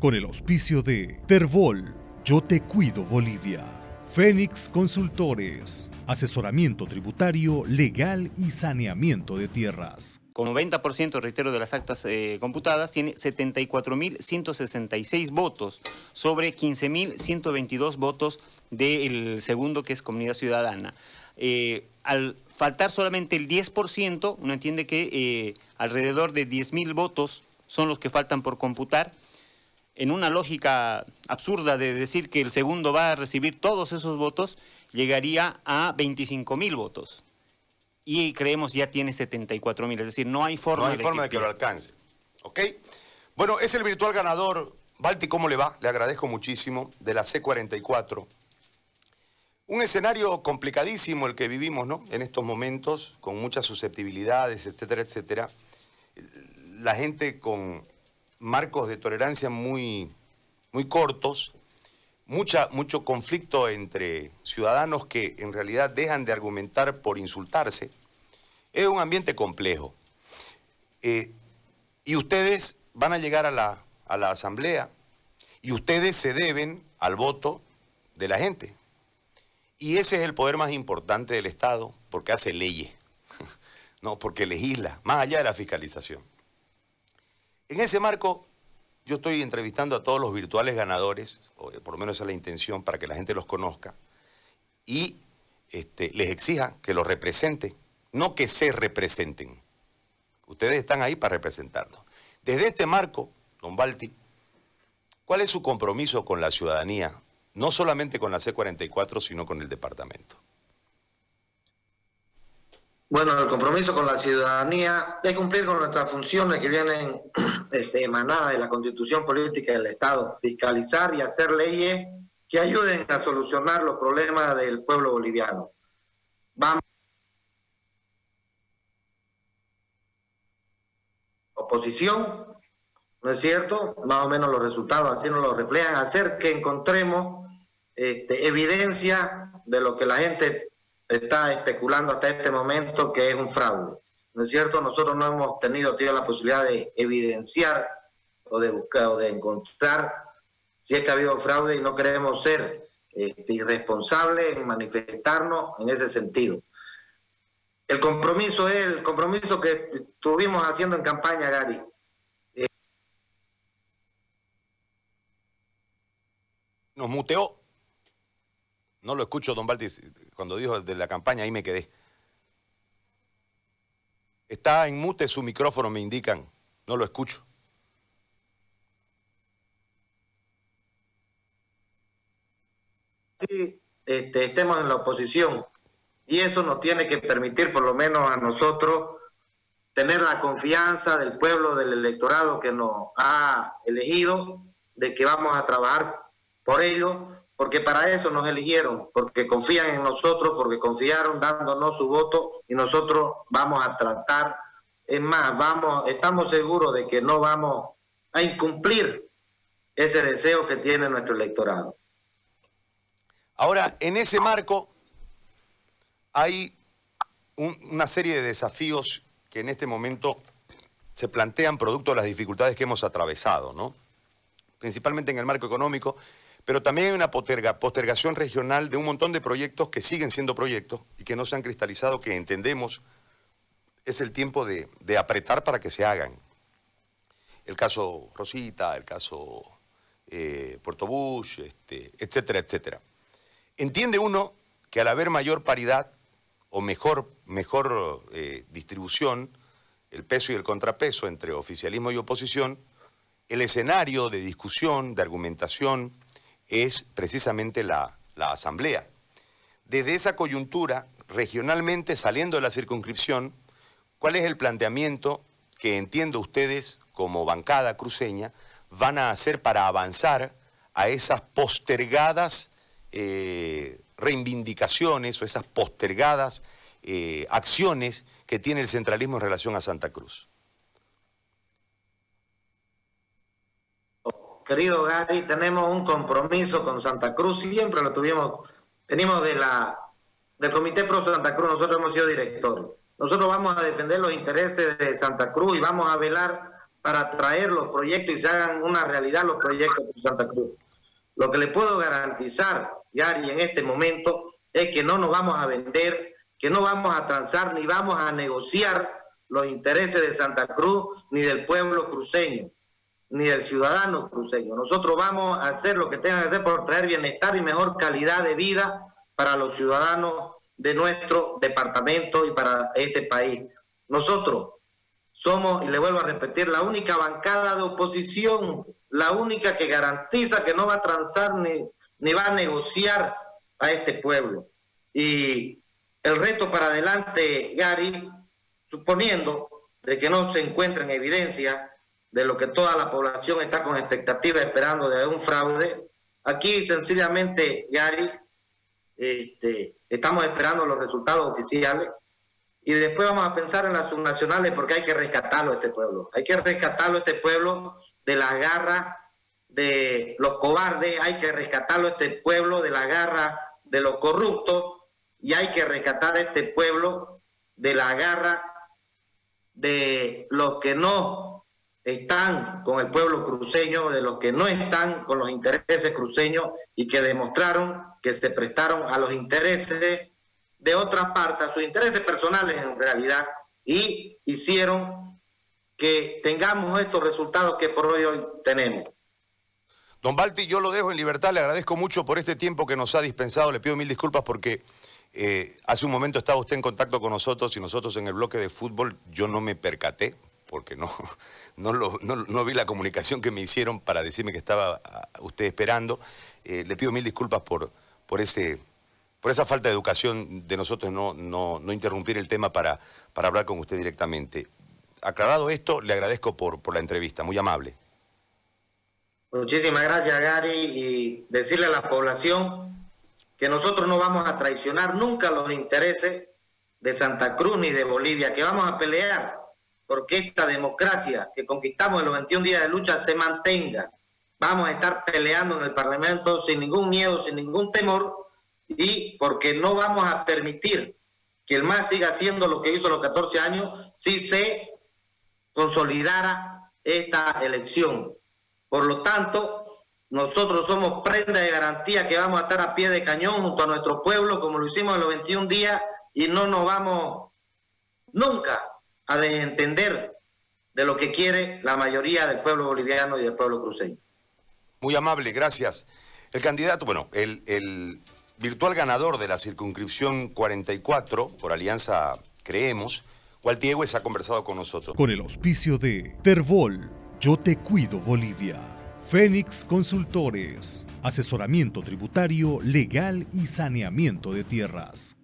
con el auspicio de Terbol, Yo Te Cuido Bolivia, Fénix Consultores, asesoramiento tributario, legal y saneamiento de tierras. Con 90%, reitero, de las actas eh, computadas, tiene 74.166 votos sobre 15.122 votos del segundo, que es Comunidad Ciudadana. Eh, al faltar solamente el 10%, uno entiende que eh, alrededor de 10.000 votos son los que faltan por computar en una lógica absurda de decir que el segundo va a recibir todos esos votos, llegaría a 25 mil votos. Y creemos ya tiene 74 mil, es decir, no hay forma, no hay forma de que lo alcance. ¿Ok? Bueno, es el virtual ganador. Balti, ¿cómo le va? Le agradezco muchísimo, de la C44. Un escenario complicadísimo el que vivimos, ¿no? En estos momentos, con muchas susceptibilidades, etcétera, etcétera. La gente con marcos de tolerancia muy, muy cortos, mucha, mucho conflicto entre ciudadanos que en realidad dejan de argumentar por insultarse. Es un ambiente complejo. Eh, y ustedes van a llegar a la, a la asamblea y ustedes se deben al voto de la gente. Y ese es el poder más importante del Estado porque hace leyes, no porque legisla, más allá de la fiscalización. En ese marco, yo estoy entrevistando a todos los virtuales ganadores, o por lo menos esa es la intención para que la gente los conozca, y este, les exija que los representen, no que se representen. Ustedes están ahí para representarnos. Desde este marco, don Balti, ¿cuál es su compromiso con la ciudadanía? No solamente con la C44, sino con el departamento. Bueno, el compromiso con la ciudadanía es cumplir con nuestras funciones que vienen este, emanadas de la Constitución Política del Estado, fiscalizar y hacer leyes que ayuden a solucionar los problemas del pueblo boliviano. Vamos. Oposición, ¿no es cierto? Más o menos los resultados así nos lo reflejan, hacer que encontremos este, evidencia de lo que la gente está especulando hasta este momento que es un fraude. ¿No es cierto? Nosotros no hemos tenido la posibilidad de evidenciar o de buscar o de encontrar si es que ha habido fraude y no queremos ser este, irresponsables en manifestarnos en ese sentido. El compromiso es el compromiso que estuvimos haciendo en campaña, Gary. Nos muteó. No lo escucho, don Valdis, cuando dijo de la campaña, ahí me quedé. Está en mute su micrófono, me indican. No lo escucho. Sí, este, estemos en la oposición. Y eso nos tiene que permitir, por lo menos a nosotros, tener la confianza del pueblo, del electorado que nos ha elegido, de que vamos a trabajar por ello porque para eso nos eligieron, porque confían en nosotros, porque confiaron dándonos su voto y nosotros vamos a tratar, es más, vamos, estamos seguros de que no vamos a incumplir ese deseo que tiene nuestro electorado. Ahora, en ese marco hay una serie de desafíos que en este momento se plantean producto de las dificultades que hemos atravesado, ¿no? Principalmente en el marco económico pero también hay una postergación regional de un montón de proyectos que siguen siendo proyectos y que no se han cristalizado, que entendemos es el tiempo de, apretar para que se hagan. El caso Rosita, el caso eh, Puerto Bush, este, etcétera, etcétera. Entiende uno que al haber mayor paridad o mejor, mejor eh, distribución, el peso y el contrapeso entre oficialismo y oposición, el escenario de discusión, de argumentación, es precisamente la, Asamblea. Desde esa coyuntura, regionalmente saliendo de la circunscripción, ¿cuál es el planteamiento que entiendo ustedes como bancada cruceña van a hacer para avanzar a esas postergadas eh, reivindicaciones o esas postergadas eh, acciones que tiene el centralismo en relación a Santa Cruz? Querido Gary, tenemos un compromiso con Santa Cruz, siempre lo tuvimos, venimos de la, del Comité Pro Santa Cruz, nosotros hemos sido directores. Nosotros vamos a defender los intereses de Santa Cruz y vamos a velar para traer los proyectos y se hagan una realidad los proyectos de Santa Cruz. Lo que le puedo garantizar, Yari, en este momento es que no nos vamos a vender, que no vamos a transar ni vamos a negociar los intereses de Santa Cruz ni del pueblo cruceño, ni del ciudadano cruceño. Nosotros vamos a hacer lo que tenga que hacer por traer bienestar y mejor calidad de vida para los ciudadanos de nuestro departamento y para este país. Nosotros somos, y le vuelvo a repetir, la única bancada de oposición, la única que garantiza que no va a transar ni, ni va a negociar a este pueblo. Y el reto para adelante, Gary, suponiendo de que no se encuentren evidencia de lo que toda la población está con expectativa esperando de un fraude, aquí sencillamente, Gary, este, estamos esperando los resultados oficiales y después vamos a pensar en las subnacionales porque hay que rescatarlo a este pueblo. Hay que rescatarlo a este pueblo de las garras de los cobardes, hay que rescatarlo a este pueblo de las garras de los corruptos y hay que rescatar a este pueblo de la garra de los que no están con el pueblo cruceño, de los que no están con los intereses cruceños y que demostraron que se prestaron a los intereses de otra parte, a sus intereses personales en realidad, y hicieron que tengamos estos resultados que por hoy, hoy tenemos. Don Balti, yo lo dejo en libertad, le agradezco mucho por este tiempo que nos ha dispensado, le pido mil disculpas porque eh, hace un momento estaba usted en contacto con nosotros y nosotros en el bloque de fútbol yo no me percaté, porque no, no, no, vi la comunicación que me hicieron para decirme que estaba ah, usted esperando. Eh, le pido mil disculpas por, por ese, por esa falta de educación de nosotros no, no, interrumpir el tema para, para hablar con usted directamente. Aclarado esto, le agradezco por, por la entrevista, muy amable. Muchísimas gracias, Gary, y decirle a la población que nosotros no vamos a traicionar nunca los intereses de Santa Cruz ni de Bolivia, que vamos a pelear porque esta democracia que conquistamos en los 21 días de lucha se mantenga. Vamos a estar peleando en el Parlamento sin ningún miedo, sin ningún temor, y porque no vamos a permitir que el MAS siga haciendo lo que hizo los 14 años si se consolidara esta elección. Por lo tanto, nosotros somos prenda de garantía que vamos a estar a pie de cañón junto a nuestro pueblo, como lo hicimos en los 21 días, y no nos vamos nunca a desentender de lo que quiere la mayoría del pueblo boliviano y del pueblo cruceño. Muy amable, gracias. El candidato, bueno, el, el virtual ganador de la circunscripción 44 por Alianza Creemos, Gualtiegües ha conversado con nosotros. Con el auspicio de Terbol, Yo Te Cuido Bolivia, Fénix Consultores, asesoramiento tributario, legal y saneamiento de tierras.